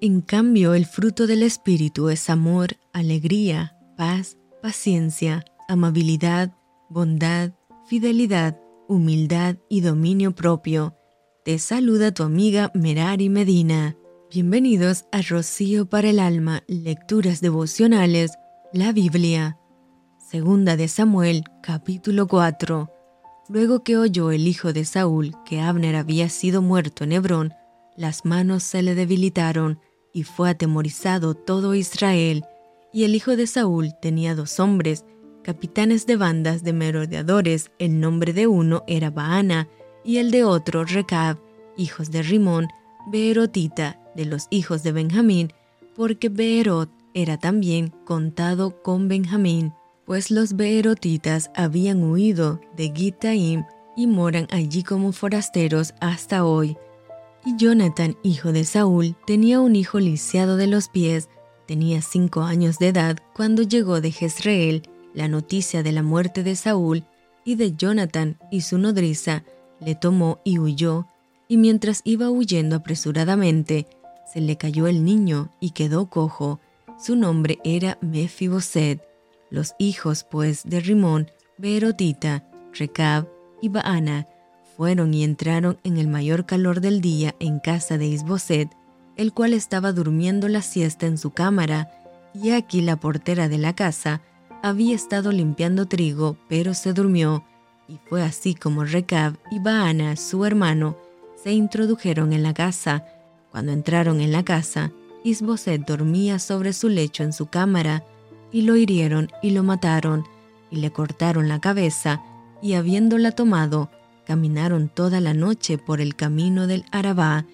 En cambio, el fruto del Espíritu es amor, alegría, paz, paciencia, amabilidad, bondad, fidelidad, humildad y dominio propio. Te saluda tu amiga Merari Medina. Bienvenidos a Rocío para el Alma, Lecturas Devocionales, la Biblia. Segunda de Samuel, capítulo 4. Luego que oyó el hijo de Saúl que Abner había sido muerto en Hebrón, las manos se le debilitaron y fue atemorizado todo Israel. Y el hijo de Saúl tenía dos hombres, capitanes de bandas de merodeadores. El nombre de uno era Baana y el de otro Recab, hijos de Rimón, Beerotita, de los hijos de Benjamín, porque Beerot era también contado con Benjamín pues los beerotitas habían huido de Gitaim y moran allí como forasteros hasta hoy. Y Jonathan, hijo de Saúl, tenía un hijo lisiado de los pies, tenía cinco años de edad cuando llegó de Jezreel la noticia de la muerte de Saúl y de Jonathan y su nodriza, le tomó y huyó, y mientras iba huyendo apresuradamente, se le cayó el niño y quedó cojo. Su nombre era Mefiboset. Los hijos, pues, de Rimón, Beerotita, Recab y Baana fueron y entraron en el mayor calor del día en casa de Isboset, el cual estaba durmiendo la siesta en su cámara, y aquí la portera de la casa había estado limpiando trigo, pero se durmió, y fue así como Recab y Baana, su hermano, se introdujeron en la casa. Cuando entraron en la casa, Isboset dormía sobre su lecho en su cámara, y lo hirieron y lo mataron, y le cortaron la cabeza, y habiéndola tomado, caminaron toda la noche por el camino del Arabá,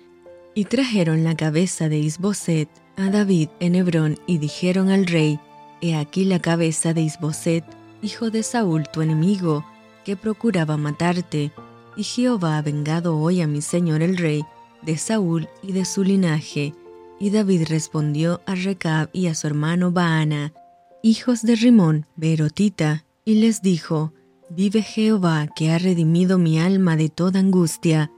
y trajeron la cabeza de Isboset a David en Hebrón, y dijeron al rey, He aquí la cabeza de Isboset, hijo de Saúl tu enemigo, que procuraba matarte, y Jehová ha vengado hoy a mi señor el rey, de Saúl y de su linaje. Y David respondió a Recab y a su hermano Baana, hijos de Rimón, Berotita, y les dijo, Vive Jehová que ha redimido mi alma de toda angustia,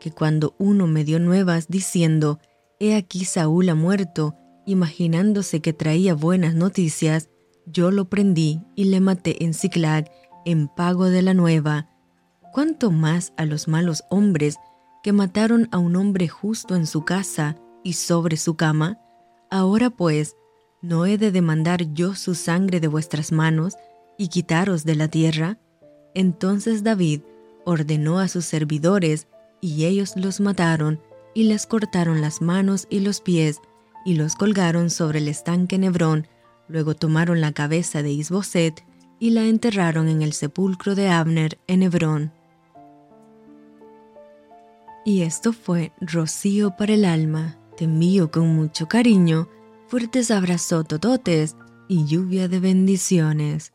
que cuando uno me dio nuevas diciendo, He aquí Saúl ha muerto, imaginándose que traía buenas noticias, yo lo prendí y le maté en Ciclag en pago de la nueva. ¿Cuánto más a los malos hombres que mataron a un hombre justo en su casa y sobre su cama? Ahora pues, ¿No he de demandar yo su sangre de vuestras manos y quitaros de la tierra? Entonces David ordenó a sus servidores, y ellos los mataron, y les cortaron las manos y los pies, y los colgaron sobre el estanque Nebrón. Luego tomaron la cabeza de Isboset y la enterraron en el sepulcro de Abner en Hebrón. Y esto fue Rocío para el alma. Te con mucho cariño fuertes abrazos tototes y lluvia de bendiciones.